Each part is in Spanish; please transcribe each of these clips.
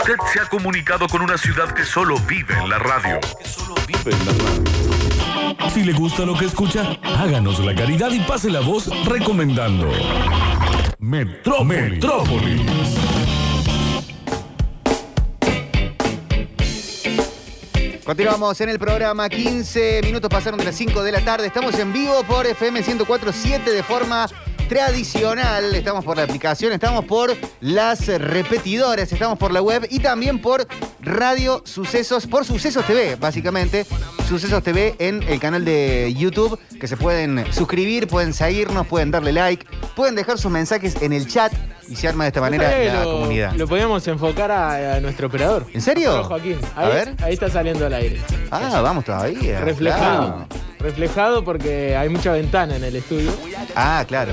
Usted se ha comunicado con una ciudad que solo vive en la radio. Si le gusta lo que escucha, háganos la caridad y pase la voz recomendando. Metrópolis. Metrópolis. Continuamos en el programa, 15 minutos pasaron de las 5 de la tarde, estamos en vivo por FM 104.7 de forma tradicional, estamos por la aplicación, estamos por las repetidoras, estamos por la web y también por Radio Sucesos, por Sucesos TV, básicamente, Sucesos TV en el canal de YouTube, que se pueden suscribir, pueden seguirnos, pueden darle like, pueden dejar sus mensajes en el chat y se arma de esta manera la lo, comunidad. Lo podíamos enfocar a, a nuestro operador. ¿En serio? Joaquín. A Ahí, ver. ahí está saliendo al aire. Ah, vamos todavía. Reflejado. claro. Reflejado porque hay mucha ventana en el estudio. Ah, claro.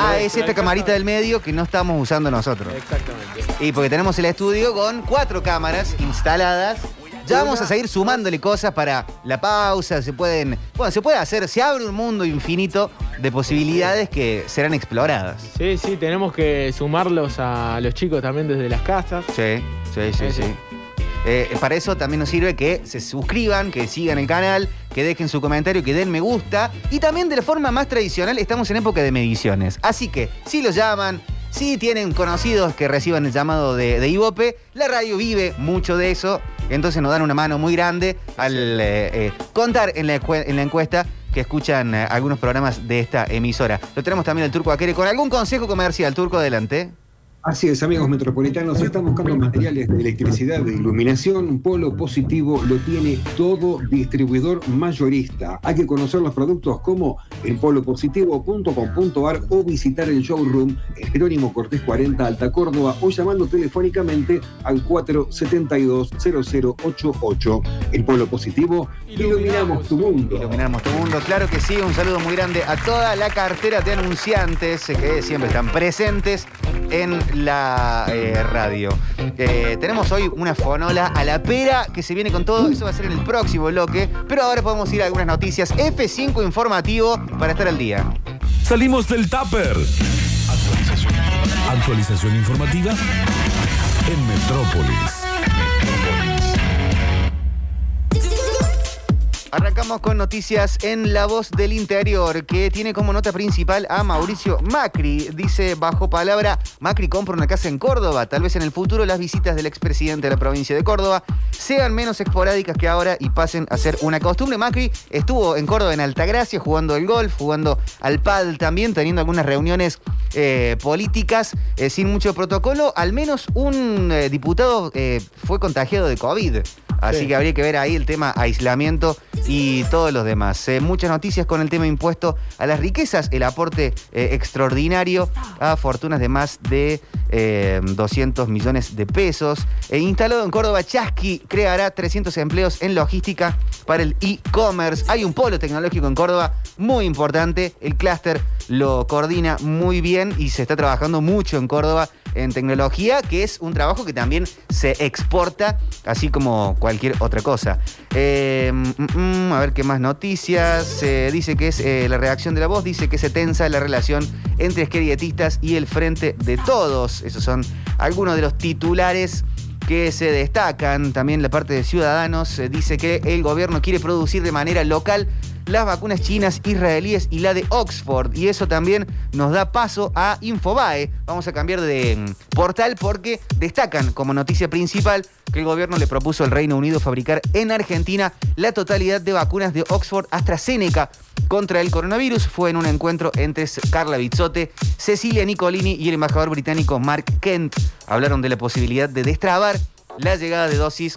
Ah, es esta camarita del medio que no estamos usando nosotros. Exactamente. Y porque tenemos el estudio con cuatro cámaras instaladas. Ya vamos a seguir sumándole cosas para la pausa. Se pueden. Bueno, se puede hacer. Se abre un mundo infinito de posibilidades que serán exploradas. Sí, sí, tenemos que sumarlos a los chicos también desde las casas. Sí, sí, sí, Sí, sí. sí. Eh, para eso también nos sirve que se suscriban, que sigan el canal, que dejen su comentario, que den me gusta. Y también de la forma más tradicional, estamos en época de mediciones. Así que, si los llaman, si tienen conocidos que reciban el llamado de, de Ivope, la radio vive mucho de eso. Entonces nos dan una mano muy grande al eh, eh, contar en la, encue- en la encuesta que escuchan eh, algunos programas de esta emisora. Lo tenemos también el Turco Aquere con algún consejo comercial. Turco, adelante. Así es, amigos metropolitanos, están buscando materiales de electricidad, de iluminación, Polo Positivo lo tiene todo distribuidor mayorista. Hay que conocer los productos como en polopositivo.com.ar o visitar el showroom en Jerónimo Cortés 40 Alta Córdoba o llamando telefónicamente al 472-0088. En Polo Positivo, iluminamos tu mundo. Iluminamos tu mundo, claro que sí. Un saludo muy grande a toda la cartera de anunciantes eh, que siempre están presentes en la eh, radio. Eh, tenemos hoy una fonola a la pera que se viene con todo. Eso va a ser en el próximo bloque. Pero ahora podemos ir a algunas noticias. F5 informativo para estar al día. Salimos del tupper. Actualización informativa en Metrópolis. Arrancamos con noticias en La Voz del Interior, que tiene como nota principal a Mauricio Macri. Dice bajo palabra, Macri compra una casa en Córdoba. Tal vez en el futuro las visitas del expresidente de la provincia de Córdoba sean menos esporádicas que ahora y pasen a ser una costumbre. Macri estuvo en Córdoba en Altagracia jugando el golf, jugando al pad también, teniendo algunas reuniones eh, políticas eh, sin mucho protocolo. Al menos un eh, diputado fue contagiado de COVID. Así Sí. que habría que ver ahí el tema aislamiento y todos los demás. Eh, muchas noticias con el tema impuesto a las riquezas, el aporte eh, extraordinario a fortunas de más de eh, 200 millones de pesos. Eh, instalado en Córdoba, Chasqui creará 300 empleos en logística para el e-commerce. Hay un polo tecnológico en Córdoba muy importante. El clúster lo coordina muy bien y se está trabajando mucho en Córdoba en tecnología, que es un trabajo que también se exporta, así como cualquier otra cosa. Eh, mm, mm, a ver qué más noticias. Dice que es eh, la reacción de la voz, dice que se tensa la relación entre esquerietistas y el frente de todos. Esos son algunos de los titulares que se destacan. También la parte de Ciudadanos eh, dice que el gobierno quiere producir de manera local las vacunas chinas, israelíes y la de Oxford. Y eso también nos da paso a Infobae. Vamos a cambiar de mm, portal porque destacan como noticia principal que el gobierno le propuso al Reino Unido fabricar en Argentina la totalidad de vacunas de Oxford AstraZeneca contra el coronavirus. Fue en un encuentro entre Carla Bizzote, Cecilia Nicolini y el embajador británico Mark Kent. Hablaron de la posibilidad de destrabar la llegada de dosis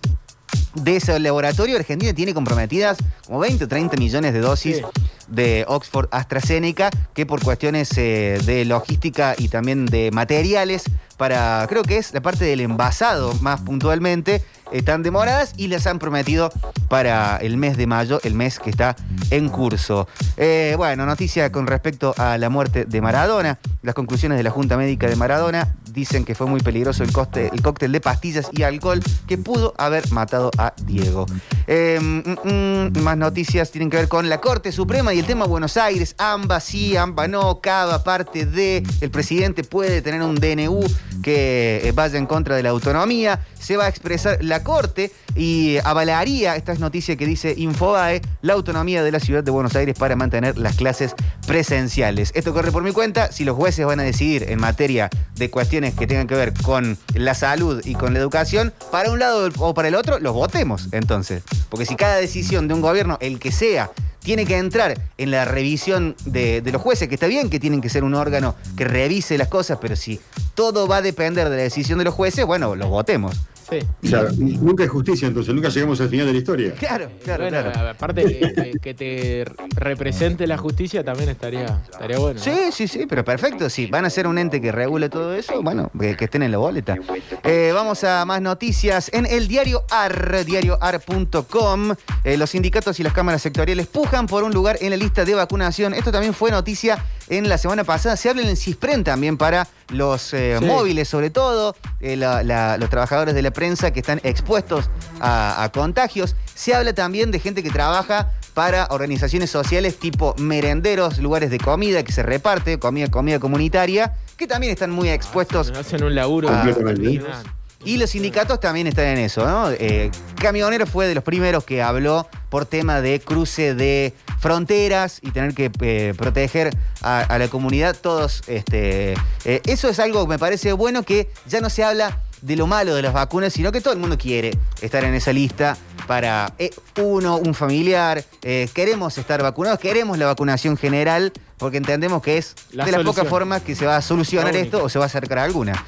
de ese laboratorio. Argentina tiene comprometidas como 20 o 30 millones de dosis Sí. de Oxford AstraZeneca, que por cuestiones eh, de logística y también de materiales, para, creo que es la parte del envasado más puntualmente, están demoradas y las han prometido para el mes de mayo, el mes que está en curso. Eh, bueno, noticia con respecto a la muerte de Maradona. Las conclusiones de la Junta Médica de Maradona dicen que fue muy peligroso el, cóctel de pastillas y alcohol que pudo haber matado a Diego. Eh, mm, mm, más noticias tienen que ver con la Corte Suprema y el tema Buenos Aires. AMBA sí, AMBA no, cada parte de. El presidente puede tener un DNU que eh, vaya en contra de la autonomía. Se va a expresar la Corte y avalaría, esta es noticia que dice Infobae, la autonomía de la ciudad de Buenos Aires para mantener las clases presenciales. Esto corre por mi cuenta. Si los jueces van a decidir en materia de cuestiones que tengan que ver con la salud y con la educación, para un lado o para el otro, los votemos entonces. Porque si cada decisión de un gobierno, el que sea, tiene que entrar en la revisión de, de los jueces, que está bien que tienen que ser un órgano que revise las cosas, pero si todo va a depender de la decisión de los jueces, bueno, los votemos. Sí. O sea, nunca hay justicia, entonces nunca llegamos al final de la historia. Claro, claro, Bueno, claro. aparte que, que- que te represente la justicia también estaría, estaría bueno. ¿no? Sí, sí, sí, pero perfecto. Si van a ser un ente que regule todo eso, bueno, que, que estén en la boleta. Eh, vamos a más noticias. En el diario AR, diarioar.com, eh, los sindicatos y las cámaras sectoriales pujan por un lugar en la lista de vacunación. Esto también fue noticia en la semana pasada. Se habla en el CISPREN también para los eh, Sí. móviles, sobre todo, eh, la- la- los trabajadores de la prensa que están expuestos a, a contagios. Se habla también de gente que trabaja para organizaciones sociales tipo merenderos, lugares de comida que se reparte, comida, comida comunitaria, que también están muy expuestos. Hacen un laburo Ah, Completamente. impresionante. Y los sindicatos también están en eso, ¿no? Eh, Camionero fue de los primeros que habló por tema de cruce de fronteras y tener que eh, proteger a, a la comunidad. Todos, este, eh, eso es algo que me parece bueno que ya no se habla de lo malo de las vacunas, sino que todo el mundo quiere estar en esa lista para eh, uno, un familiar. eh, queremos estar vacunados, queremos la vacunación general, porque entendemos que es La de las pocas formas que se va a solucionar esto o se va a acercar a alguna.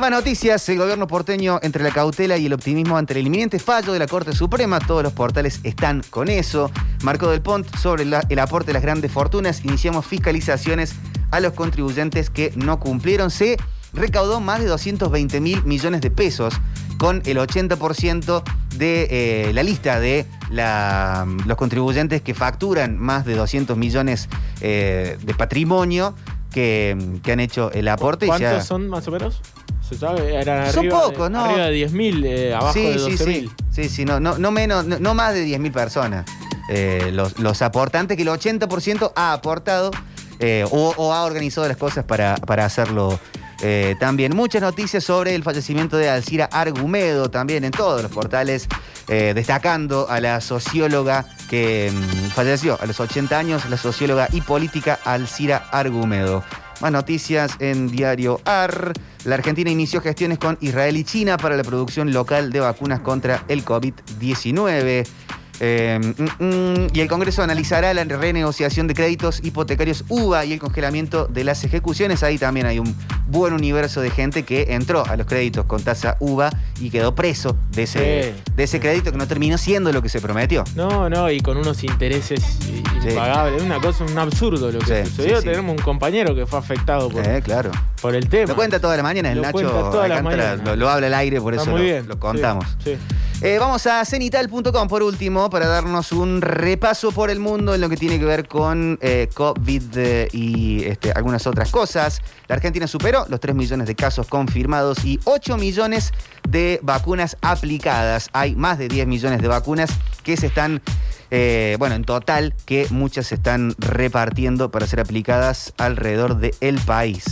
Más noticias, el gobierno porteño entre la cautela y el optimismo ante el inminente fallo de la Corte Suprema, todos los portales están con eso. Marco del Pont sobre el aporte de las grandes fortunas, iniciamos fiscalizaciones a los contribuyentes que no cumplieron. Se recaudó más de 220 mil millones de pesos con el 80% de eh, la lista de los contribuyentes que facturan más de 200 millones eh, de patrimonio que, han hecho el aporte. ¿Cuántos son más o menos? ¿Se sabe? Eran Son arriba pocos, de, ¿no? Arriba de 10.000, eh, abajo de 12.000. sí, sí. Sí, sí, no, no, no menos, no, no más de 10.000 personas. Eh, los, los aportantes, que el 80% ha aportado eh, o, o ha organizado las cosas para, para hacerlo eh, también. Muchas noticias sobre el fallecimiento de Alcira Argumedo también en todos los portales, destacando a la socióloga que mm, falleció a los 80 años, la socióloga y política Alcira Argumedo. Más noticias en Diario AR. La Argentina inició gestiones con Israel y China para la producción local de vacunas contra el COVID-19. Eh, mm, mm, y el Congreso analizará la renegociación de créditos hipotecarios UBA y el congelamiento de las ejecuciones. Ahí también hay un buen universo de gente que entró a los créditos con tasa UBA y quedó preso de ese, Sí. de ese crédito que no terminó siendo lo que se prometió. No, no, y con unos intereses impagables. Es una cosa, un absurdo lo que Sí, sucedió. Tenemos un compañero que fue afectado por, Eh, claro. Por el tema. Lo cuenta toda la mañana, el Lo Nacho cuenta toda la Alcántara mañana. lo, lo habla al aire, por Está eso lo, contamos. Sí, sí. Eh, vamos a cenital.com por último para darnos un repaso por el mundo en lo que tiene que ver con eh, COVID eh, y este, algunas otras cosas. La Argentina superó los 3 millones de casos confirmados y 8 millones de vacunas aplicadas. Hay más de 10 millones de vacunas que se están, eh, bueno, en total, que muchas se están repartiendo para ser aplicadas alrededor del país.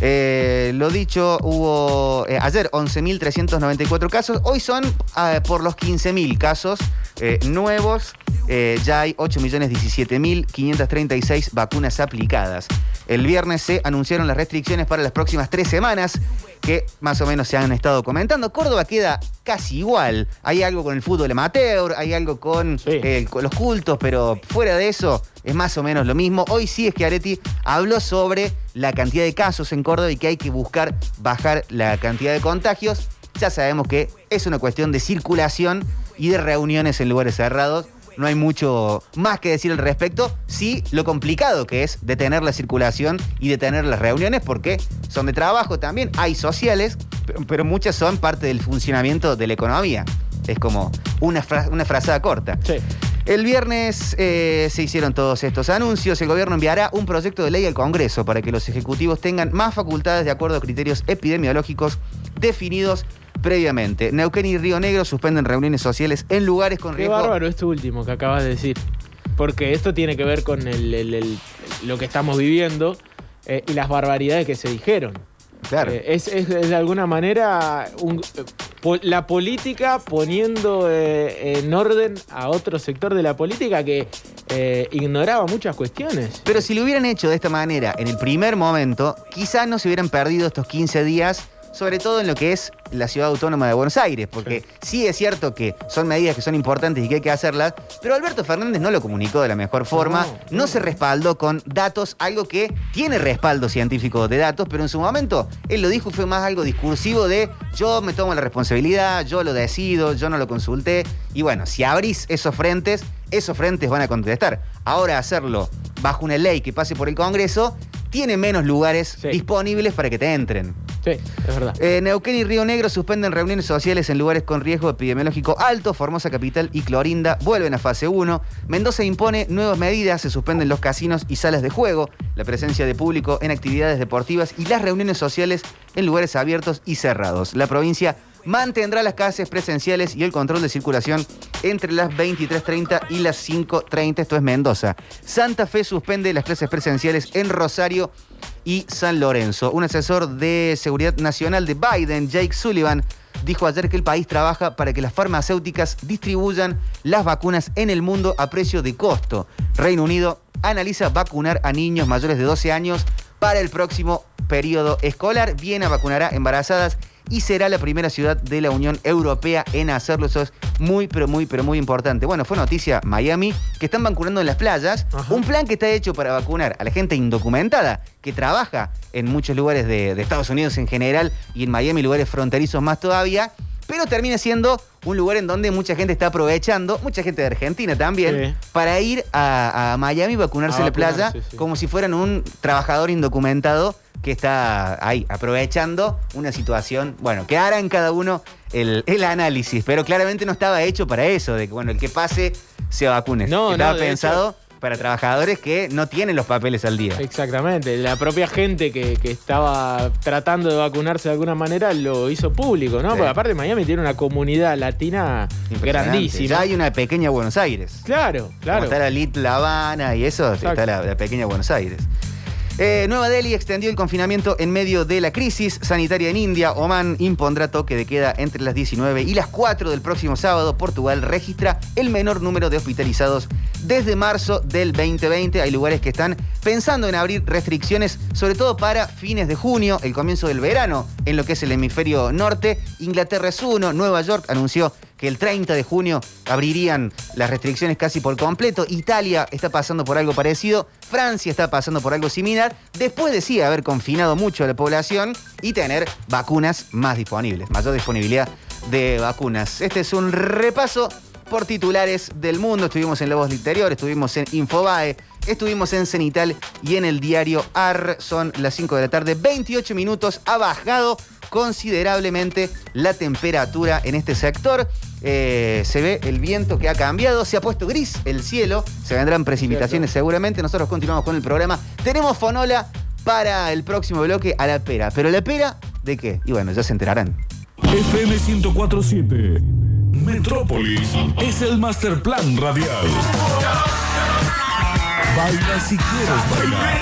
Eh, lo dicho, hubo eh, ayer 11.394 casos, hoy son ah, por los 15.000 casos eh, nuevos, eh, ya hay 8.017.536 vacunas aplicadas. El viernes se anunciaron las restricciones para las próximas tres semanas, que más o menos se han estado comentando. Córdoba queda casi igual, hay algo con el fútbol amateur, hay algo con, Sí. eh, con los cultos, pero fuera de eso es más o menos lo mismo. Hoy sí es que Areti habló sobre la cantidad de casos en Córdoba y que hay que buscar bajar la cantidad de contagios. Ya sabemos que es una cuestión de circulación y de reuniones en lugares cerrados. No hay mucho más que decir al respecto. Sí, lo complicado que es detener la circulación y detener las reuniones, porque son de trabajo también, hay sociales, pero- muchas son parte del funcionamiento de la economía. Es como una, fra- una frazada corta. Sí. El viernes eh, se hicieron todos estos anuncios. El gobierno enviará un proyecto de ley al Congreso para que los ejecutivos tengan más facultades de acuerdo a criterios epidemiológicos definidos previamente. Neuquén y Río Negro suspenden reuniones sociales en lugares con Qué riesgo. bárbaro esto último que acabas de decir. Porque esto tiene que ver con el- el- el- lo que estamos viviendo eh, y las barbaridades que se dijeron. Claro. Eh, es, de alguna manera un- eh, la política poniendo eh, en orden a otro sector de la política que ignoraba muchas cuestiones. Pero si lo hubieran hecho de esta manera en el primer momento, quizás no se hubieran perdido estos 15 días, sobre todo en lo que es la ciudad autónoma de Buenos Aires, porque sí, es cierto que son medidas que son importantes y que hay que hacerlas, pero Alberto Fernández no lo comunicó de la mejor forma, no, no. se respaldó con datos, algo que tiene respaldo científico de datos, pero en su momento él lo dijo y fue más algo discursivo de yo me tomo la responsabilidad, yo lo decido, yo no lo consulté, y bueno, si abrís esos frentes, esos frentes van a contestar. Ahora hacerlo bajo una ley que pase por el Congreso, tiene menos lugares Sí. disponibles para que te entren. Sí, es verdad. Eh, Neuquén y Río Negro suspenden reuniones sociales en lugares con riesgo epidemiológico alto. Formosa Capital y Clorinda vuelven a fase 1. Mendoza impone nuevas medidas. Se suspenden los casinos y salas de juego, la presencia de público en actividades deportivas y las reuniones sociales en lugares abiertos y cerrados. La provincia mantendrá las clases presenciales y el control de circulación entre las 23.30 y las 5.30. Esto es Mendoza. Santa Fe suspende las clases presenciales en Rosario y San Lorenzo. Un asesor de seguridad nacional de Biden, Jake Sullivan, dijo ayer que el país trabaja para que las farmacéuticas distribuyan las vacunas en el mundo a precio de costo. Reino Unido analiza vacunar a niños mayores de 12 años para el próximo periodo escolar. Viena vacunará embarazadas y será la primera ciudad de la Unión Europea en hacerlo. Eso es muy, pero muy, pero muy importante. Bueno, fue noticia Miami, que están vacunando en las playas. Ajá. Un plan que está hecho para vacunar a la gente indocumentada que trabaja en muchos lugares de, de Estados Unidos en general y en Miami lugares fronterizos más todavía. Pero termina siendo un lugar en donde mucha gente está aprovechando, mucha gente de Argentina también, Sí. para ir a, a Miami y vacunarse A en la playa sí. como si fueran un trabajador indocumentado que está ahí aprovechando una situación, bueno, que harán cada uno el, el análisis, pero claramente no estaba hecho para eso, de que bueno, el que pase se vacune. No, estaba no, pensado para trabajadores que no tienen los papeles al día. Exactamente. La propia gente que, que estaba tratando de vacunarse de alguna manera lo hizo público, ¿no? Sí. Porque aparte Miami tiene una comunidad latina grandísima. Ya hay una pequeña Buenos Aires. Claro, Como claro. está la Little Habana y eso, Exacto. está la, la pequeña Buenos Aires. Eh, Nueva Delhi extendió el confinamiento en medio de la crisis sanitaria en India. Oman impondrá toque de queda entre las 19 y las 4 del próximo sábado. Portugal registra el menor número de hospitalizados desde marzo del 2020. Hay lugares que están pensando en abrir restricciones, sobre todo para fines de junio, el comienzo del verano, en lo que es el hemisferio norte. Inglaterra es uno, Nueva York anunció que el 30 de junio abrirían las restricciones casi por completo. Italia está pasando por algo parecido. Francia está pasando por algo similar. Después de sí haber confinado mucho a la población y tener vacunas más disponibles, mayor disponibilidad de vacunas. Este es un repaso por titulares del mundo. Estuvimos en La Voz del Interior, estuvimos en Infobae, estuvimos en Cenital y en el diario AR. Son las 5 de la tarde, 28 minutos. Ha bajado considerablemente la temperatura en este sector. Eh, se ve el viento que ha cambiado, se ha puesto gris el cielo, se vendrán precipitaciones seguramente. Nosotros continuamos con el programa. Tenemos Fonola para el próximo bloque a la pera. ¿Pero la pera de qué? Y bueno, ya se enterarán. FM 1047. Metrópolis es el master plan radial. Baila si quieres bailar.